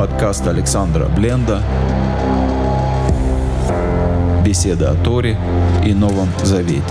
Подкаст Александра Бленда. Беседа о Торе и Новом Завете.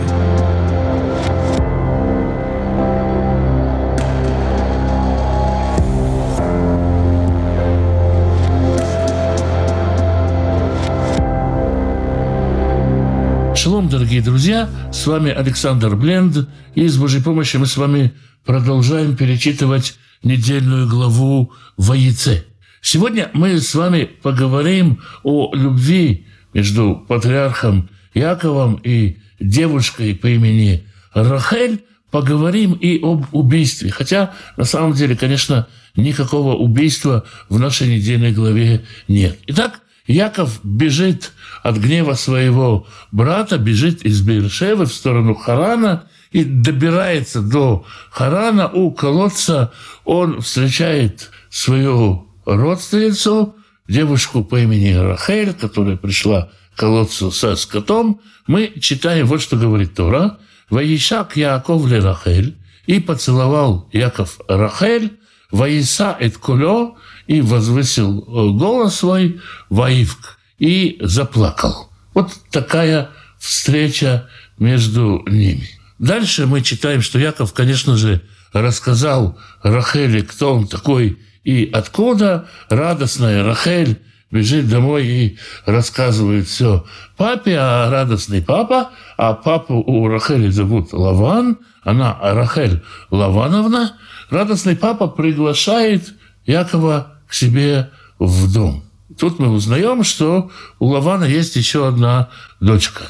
Шалом, дорогие друзья, с вами Александр Бленд, и с Божьей помощью мы с вами продолжаем перечитывать недельную главу Воице. Сегодня мы с вами поговорим о любви между патриархом Яковом и девушкой по имени Рахель, поговорим и об убийстве. Хотя, на самом деле, конечно, никакого убийства в нашей недельной главе нет. Итак, Яков бежит от гнева своего брата, бежит из Бейршевы в сторону Харана и добирается до Харана. У колодца он встречает свою родственницу, девушку по имени Рахель, которая пришла к колодцу со скотом. Мы читаем вот что говорит Тора. «Ваишак Яаков ле Рахель» и поцеловал Яков Рахель, «Ваиса эт кулё» и возвысил э, голос свой Ваивк и заплакал. Вот такая встреча между ними. Дальше мы читаем, что Яков, конечно же, рассказал Рахеле, кто он такой и откуда. Радостная Рахель бежит домой и рассказывает все папе, а радостный папа, а папу у Рахели зовут Лаван, она Рахель Лавановна, радостный папа приглашает Якова к себе в дом. Тут мы узнаем, что у Лавана есть еще одна дочка.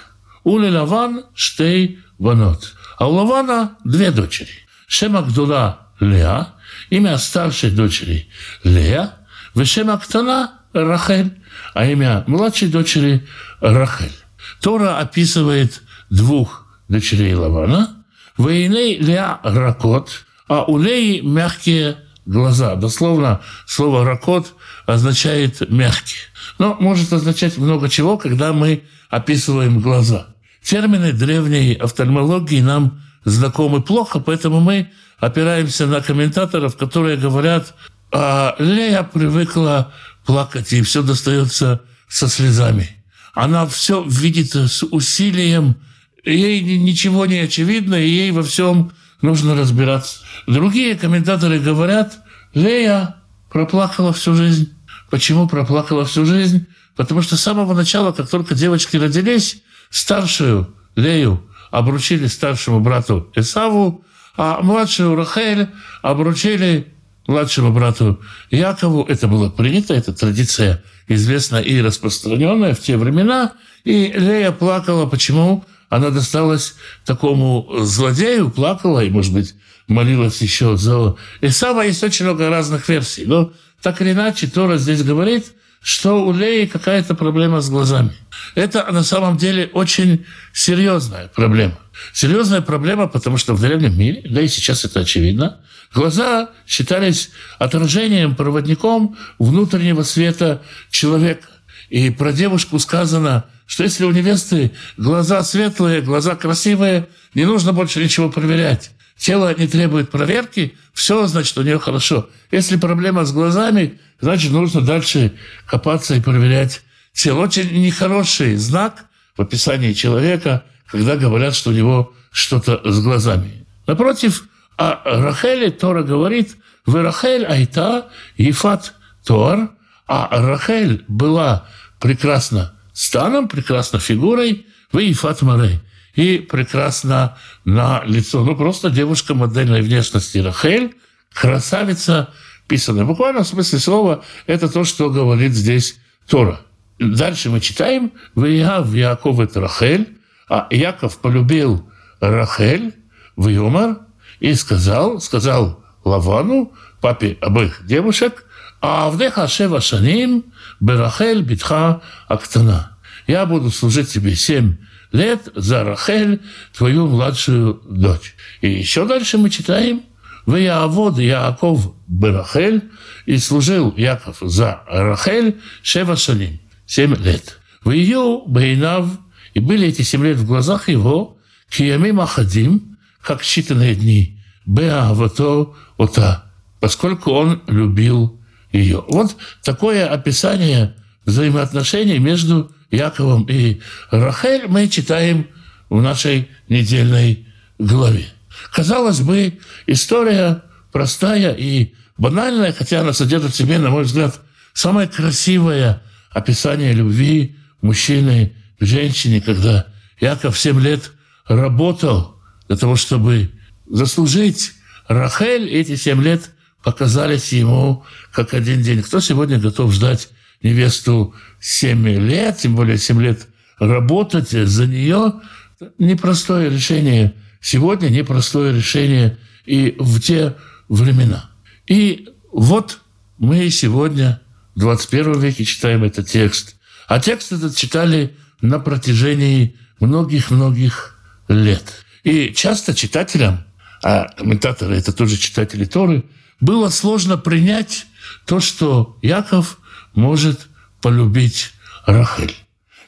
Ули Лаван Штей Ванот. А у Лавана две дочери. Шема Гдула Леа, имя старшей дочери Леа, Вешема Ктана Рахель, а имя младшей дочери Рахель. Тора описывает двух дочерей Лавана. Войней Леа Ракот, а у Леи мягкие глаза. Дословно слово «ракот» означает «мягкий». Но может означать много чего, когда мы описываем глаза. Термины древней офтальмологии нам знакомы плохо, поэтому мы опираемся на комментаторов, которые говорят, а Лея привыкла плакать, и все достается со слезами. Она все видит с усилием, ей ничего не очевидно, и ей во всем нужно разбираться. Другие комментаторы говорят, Лея проплакала всю жизнь. Почему проплакала всю жизнь? Потому что с самого начала, как только девочки родились, старшую Лею обручили старшему брату Исаву, а младшую Рахель обручили младшему брату Якову. Это было принято, эта традиция известна и распространенная в те времена. И Лея плакала. Почему? Она досталась такому злодею, плакала и, может быть, молилась еще за Исава. Есть очень много разных версий. Но так или иначе, Тора здесь говорит, что у Леи какая-то проблема с глазами. Это на самом деле очень серьезная проблема. Серьезная проблема, потому что в древнем мире, да и сейчас это очевидно, глаза считались отражением, проводником внутреннего света человека. И про девушку сказано, что если у невесты глаза светлые, глаза красивые, не нужно больше ничего проверять. Тело не требует проверки, все, значит, у нее хорошо. Если проблема с глазами, значит, нужно дальше копаться и проверять тело. Очень нехороший знак в описании человека, когда говорят, что у него что-то с глазами. Напротив, о Рахеле Тора говорит, «Вы Рахель айта ефат Тор», а Рахель была прекрасна станом, прекрасна фигурой, вы Ефат Марей и прекрасно на лицо. Ну, просто девушка модельной внешности Рахель, красавица писаная. Буквально в смысле слова это то, что говорит здесь Тора. Дальше мы читаем «Вияв Яков это Рахель», а Яков полюбил Рахель в Юмор и сказал, сказал Лавану, папе обоих девушек, а «Авдеха шева шаним берахель битха актана». Я буду служить тебе семь лет за Рахель, твою младшую дочь. И еще дальше мы читаем, «Вы Яавод Яаков Берахель, и служил Яков за Рахель Шева Шалим, семь лет. В ее Бейнав, и были эти семь лет в глазах его, Киями Махадим, как считанные дни, Беавато Ота, поскольку он любил ее. Вот такое описание взаимоотношений между Яковом и Рахель мы читаем в нашей недельной главе. Казалось бы, история простая и банальная, хотя она содержит в себе, на мой взгляд, самое красивое описание любви мужчины к женщине, когда Яков 7 лет работал для того, чтобы заслужить Рахель, эти семь лет показались ему как один день. Кто сегодня готов ждать невесту 7 лет, тем более 7 лет работать за нее? Непростое решение сегодня, непростое решение и в те времена. И вот мы сегодня в 21 веке читаем этот текст. А текст этот читали на протяжении многих-многих лет. И часто читателям, а комментаторы это тоже читатели Торы, было сложно принять то, что Яков может полюбить Рахель.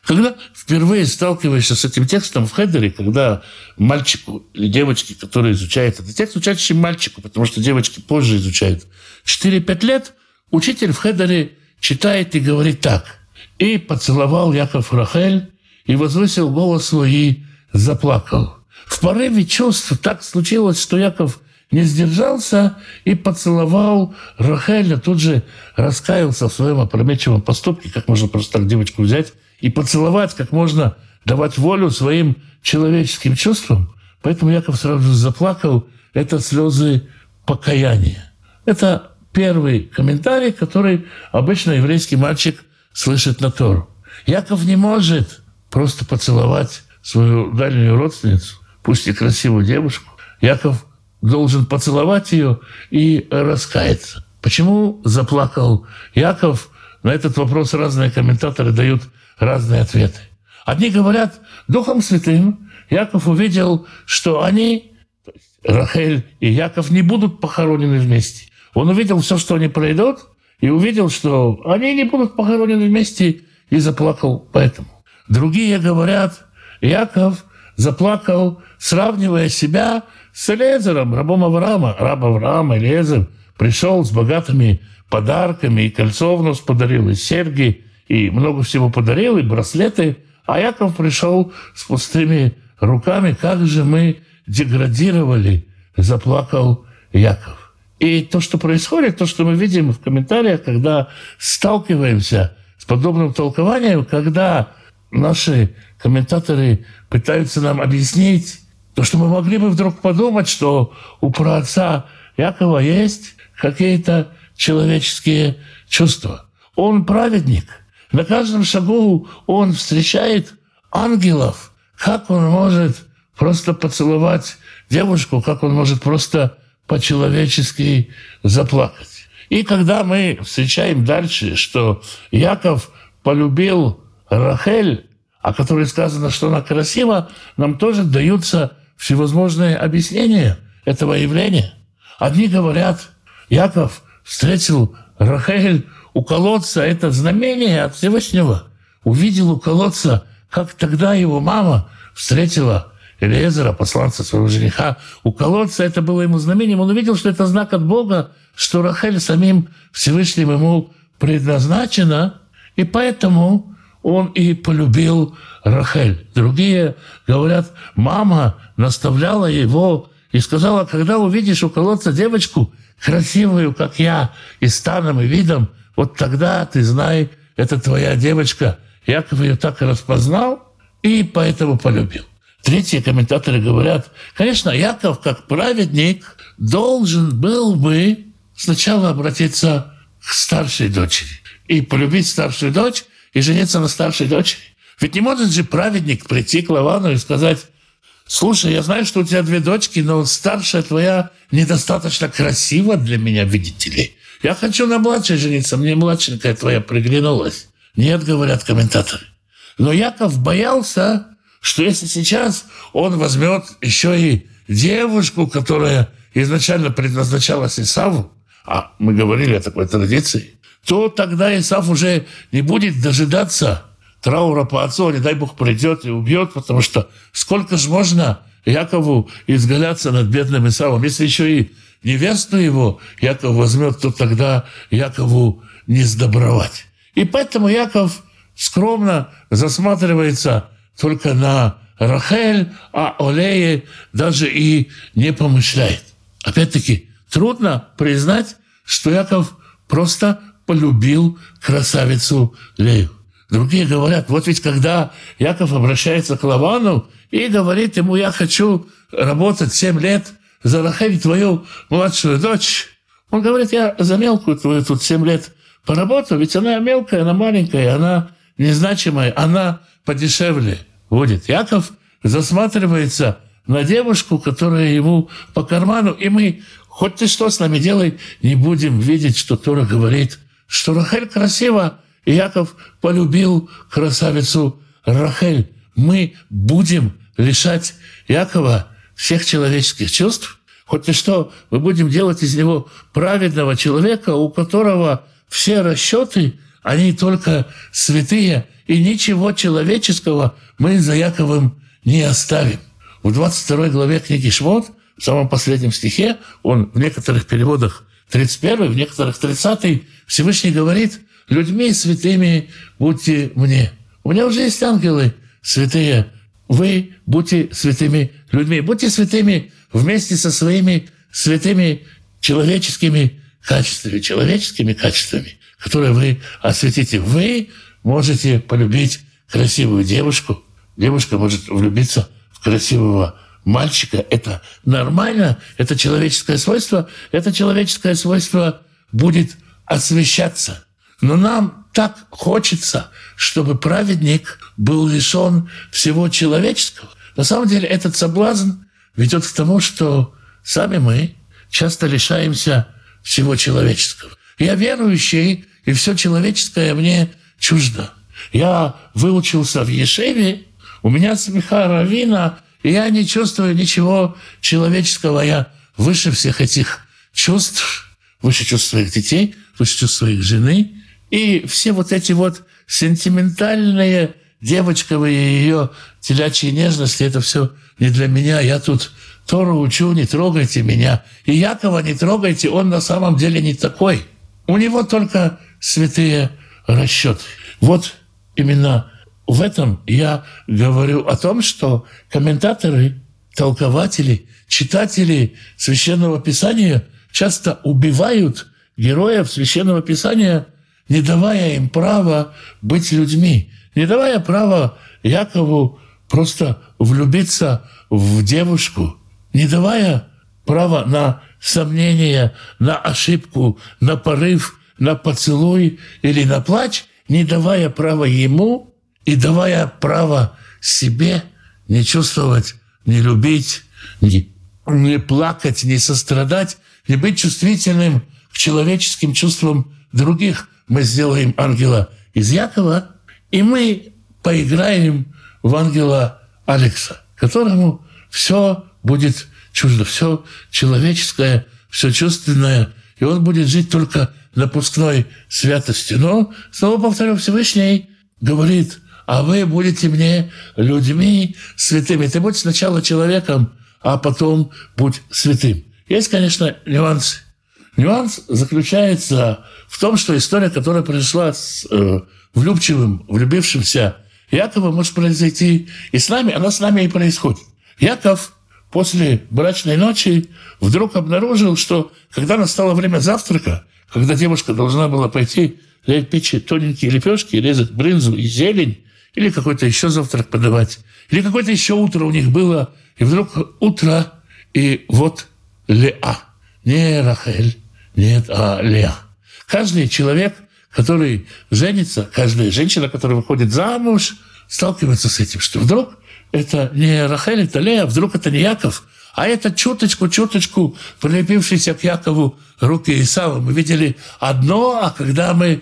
Когда впервые сталкиваешься с этим текстом в хедере, когда мальчику или девочке, который изучает этот текст, чаще мальчику, потому что девочки позже изучают, 4-5 лет, учитель в хедере читает и говорит так. «И поцеловал Яков Рахель, и возвысил голос свой, и заплакал». В порыве чувств так случилось, что Яков не сдержался и поцеловал Рахеля, тут же раскаялся в своем опрометчивом поступке, как можно просто так девочку взять и поцеловать, как можно давать волю своим человеческим чувствам. Поэтому Яков сразу же заплакал. Это слезы покаяния. Это первый комментарий, который обычно еврейский мальчик слышит на Тору. Яков не может просто поцеловать свою дальнюю родственницу, пусть и красивую девушку. Яков должен поцеловать ее и раскаяться. Почему заплакал Яков? На этот вопрос разные комментаторы дают разные ответы. Одни говорят, Духом Святым Яков увидел, что они, то есть Рахель и Яков, не будут похоронены вместе. Он увидел все, что они пройдут, и увидел, что они не будут похоронены вместе, и заплакал поэтому. Другие говорят, Яков заплакал, сравнивая себя с Элезером, рабом Авраама. Раб Авраама, Элезер, пришел с богатыми подарками, и кольцо в нос подарил, и серьги, и много всего подарил, и браслеты. А Яков пришел с пустыми руками. Как же мы деградировали, заплакал Яков. И то, что происходит, то, что мы видим в комментариях, когда сталкиваемся с подобным толкованием, когда наши комментаторы пытаются нам объяснить то, что мы могли бы вдруг подумать, что у праотца Якова есть какие-то человеческие чувства. Он праведник. На каждом шагу он встречает ангелов. Как он может просто поцеловать девушку, как он может просто по-человечески заплакать. И когда мы встречаем дальше, что Яков полюбил Рахель, о которой сказано, что она красива, нам тоже даются всевозможные объяснения этого явления. Одни говорят, Яков встретил Рахель у колодца, это знамение от Всевышнего. Увидел у колодца, как тогда его мама встретила Элиезера, посланца своего жениха, у колодца. Это было ему знамением. Он увидел, что это знак от Бога, что Рахель самим Всевышним ему предназначена, и поэтому он и полюбил Рахель. Другие говорят, мама наставляла его и сказала, когда увидишь у колодца девочку, красивую, как я, и станом, и видом, вот тогда ты знай, это твоя девочка. Яков ее так и распознал, и поэтому полюбил. Третьи комментаторы говорят, конечно, Яков, как праведник, должен был бы сначала обратиться к старшей дочери и полюбить старшую дочь и жениться на старшей дочери. Ведь не может же праведник прийти к Лавану и сказать, слушай, я знаю, что у тебя две дочки, но старшая твоя недостаточно красива для меня, видите ли. Я хочу на младшей жениться, мне младшенькая твоя приглянулась. Нет, говорят комментаторы. Но Яков боялся, что если сейчас он возьмет еще и девушку, которая изначально предназначалась Исаву, а мы говорили о такой традиции, то тогда Исав уже не будет дожидаться траура по отцу, не дай Бог придет и убьет, потому что сколько же можно Якову изгаляться над бедным Исавом, если еще и невесту его Яков возьмет, то тогда Якову не сдобровать. И поэтому Яков скромно засматривается только на Рахель, а Олее даже и не помышляет. Опять-таки, трудно признать, что Яков просто полюбил красавицу Лею. Другие говорят, вот ведь когда Яков обращается к Лавану и говорит ему, я хочу работать 7 лет за Рахель, твою младшую дочь, он говорит, я за мелкую твою тут 7 лет поработаю, ведь она мелкая, она маленькая, она незначимая, она подешевле будет. Яков засматривается на девушку, которая ему по карману, и мы, хоть ты что с нами делай, не будем видеть, что Тора говорит, что Рахель красива, и Яков полюбил красавицу Рахель. Мы будем лишать Якова всех человеческих чувств, хоть и что, мы будем делать из него праведного человека, у которого все расчеты, они только святые, и ничего человеческого мы за Яковым не оставим. В 22 главе книги Шмот, в самом последнем стихе, он в некоторых переводах 31, в некоторых 30, Всевышний говорит, «Людьми святыми будьте мне». У меня уже есть ангелы святые. Вы будьте святыми людьми. Будьте святыми вместе со своими святыми человеческими качествами, человеческими качествами, которые вы осветите. Вы можете полюбить красивую девушку, девушка может влюбиться в красивого мальчика. Это нормально, это человеческое свойство, это человеческое свойство будет освещаться. Но нам так хочется, чтобы праведник был лишен всего человеческого. На самом деле этот соблазн ведет к тому, что сами мы часто лишаемся всего человеческого. Я верующий, и все человеческое мне чуждо. Я выучился в Ешеве, у меня смеха равина, и я не чувствую ничего человеческого. Я выше всех этих чувств, выше чувств своих детей, чувств своих жены. И все вот эти вот сентиментальные девочковые ее телячьи нежности, это все не для меня. Я тут Тору учу, не трогайте меня. И Якова не трогайте, он на самом деле не такой. У него только святые расчеты. Вот именно в этом я говорю о том, что комментаторы, толкователи, читатели Священного Писания часто убивают героев Священного Писания, не давая им права быть людьми, не давая права Якову просто влюбиться в девушку, не давая права на сомнение, на ошибку, на порыв, на поцелуй или на плач, не давая права ему и давая право себе не чувствовать, не любить, не, не плакать, не сострадать, не быть чувствительным к человеческим чувствам других. Мы сделаем ангела из Якова, и мы поиграем в ангела Алекса, которому все будет чуждо, все человеческое, все чувственное, и он будет жить только напускной святости. Но, снова повторю, Всевышний говорит, а вы будете мне людьми святыми. Ты будь сначала человеком, а потом будь святым. Есть, конечно, нюансы. Нюанс заключается в том, что история, которая произошла с э, влюбчивым, влюбившимся Яковом, может произойти и с нами, она с нами и происходит. Яков после брачной ночи вдруг обнаружил, что когда настало время завтрака, когда девушка должна была пойти печь тоненькие лепешки, резать брынзу и зелень, или какой-то еще завтрак подавать, или какое-то еще утро у них было, и вдруг утро, и вот Леа. Не Рахель, нет, а Леа. Каждый человек, который женится, каждая женщина, которая выходит замуж, сталкивается с этим, что вдруг это не Рахель, это Лея, вдруг это не Яков, а это чуточку-чуточку прилепившийся к Якову руки Исава. Мы видели одно, а когда мы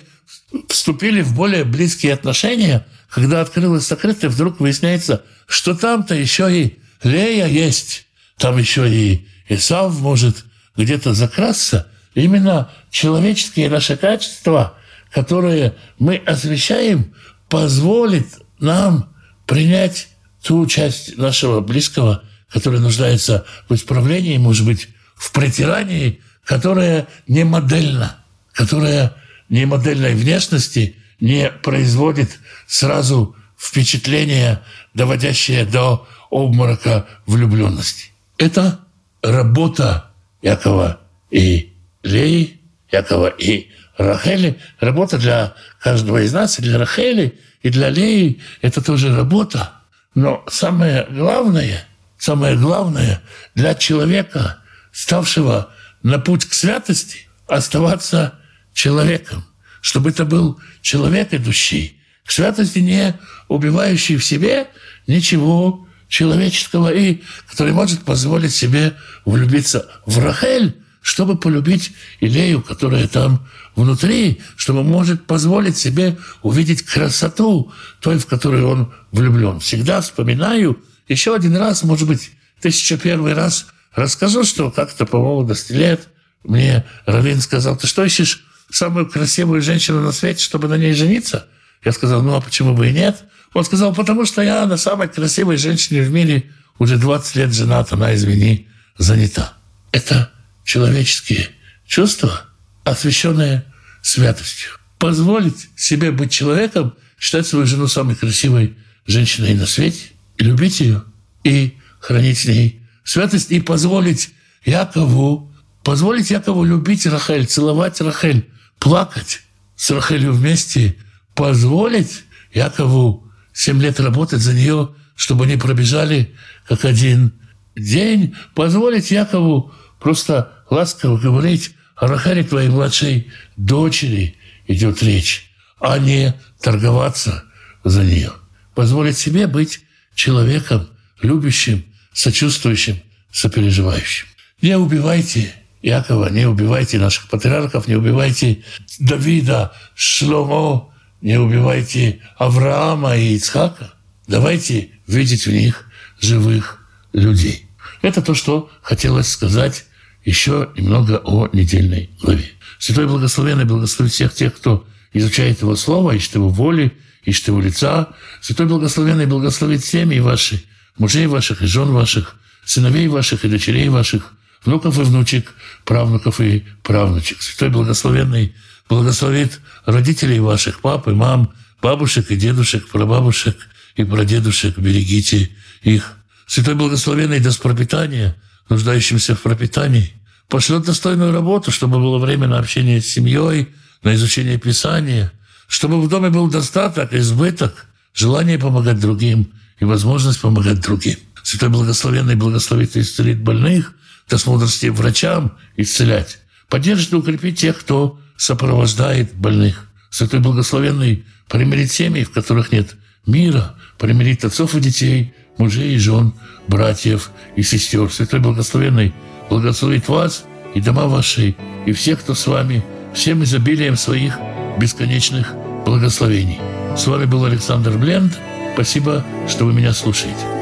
вступили в более близкие отношения, когда открылось сокрытие, вдруг выясняется, что там-то еще и Лея есть, там еще и Исав может где-то закрасться. Именно человеческие наши качества, которые мы освещаем, позволит нам принять ту часть нашего близкого, которая нуждается в исправлении, может быть, в притирании, которое не модельно, которое не модельной внешности, не производит сразу впечатление, доводящее до обморока влюбленности. Это работа Якова и Леи, Якова и Рахели. Работа для каждого из нас, и для Рахели, и для Леи. Это тоже работа. Но самое главное, самое главное для человека, ставшего на путь к святости, оставаться человеком, чтобы это был человек идущий к святости, не убивающий в себе ничего человеческого и который может позволить себе влюбиться в Рахель, чтобы полюбить Илею, которая там внутри, чтобы может позволить себе увидеть красоту той, в которую он влюблен. Всегда вспоминаю, еще один раз, может быть, тысяча первый раз расскажу, что как-то по молодости лет мне Равин сказал, ты что ищешь самую красивую женщину на свете, чтобы на ней жениться? Я сказал, ну а почему бы и нет? Он сказал, потому что я на самой красивой женщине в мире уже 20 лет женат, она, извини, занята. Это человеческие чувства, освященные святостью. Позволить себе быть человеком, считать свою жену самой красивой женщиной на свете, и любить ее, и хранить с ней святость, и позволить Якову, позволить Якову любить Рахель, целовать Рахель, плакать с Рахелью вместе, позволить Якову семь лет работать за нее, чтобы они пробежали как один день, позволить Якову просто ласково говорить о Рахаре твоей младшей дочери идет речь, а не торговаться за нее. Позволить себе быть человеком, любящим, сочувствующим, сопереживающим. Не убивайте Якова, не убивайте наших патриархов, не убивайте Давида, Шломо, не убивайте Авраама и Ицхака. Давайте видеть в них живых людей. Это то, что хотелось сказать еще немного о недельной главе. Святой Благословенный благословит всех тех, кто изучает Его Слово, ищет Его воли, ищет Его лица. Святой Благословенный благословит семьи ваши, мужей ваших и жен ваших, сыновей ваших и дочерей ваших, внуков и внучек, правнуков и правнучек. Святой Благословенный благословит родителей ваших, пап и мам, бабушек и дедушек, прабабушек и прадедушек. Берегите их. Святой Благословенный даст пропитание нуждающимся в пропитании. Пошлет достойную работу, чтобы было время на общение с семьей, на изучение Писания, чтобы в доме был достаток, избыток, желание помогать другим и возможность помогать другим. Святой Благословенный благословит и исцелит больных, даст мудрости врачам исцелять, поддержит и укрепит тех, кто сопровождает больных. Святой Благословенный примирит семьи, в которых нет мира, примирит отцов и детей, мужей и жен, братьев и сестер. Святой Благословенный благословит вас и дома ваши, и всех, кто с вами, всем изобилием своих бесконечных благословений. С вами был Александр Бленд. Спасибо, что вы меня слушаете.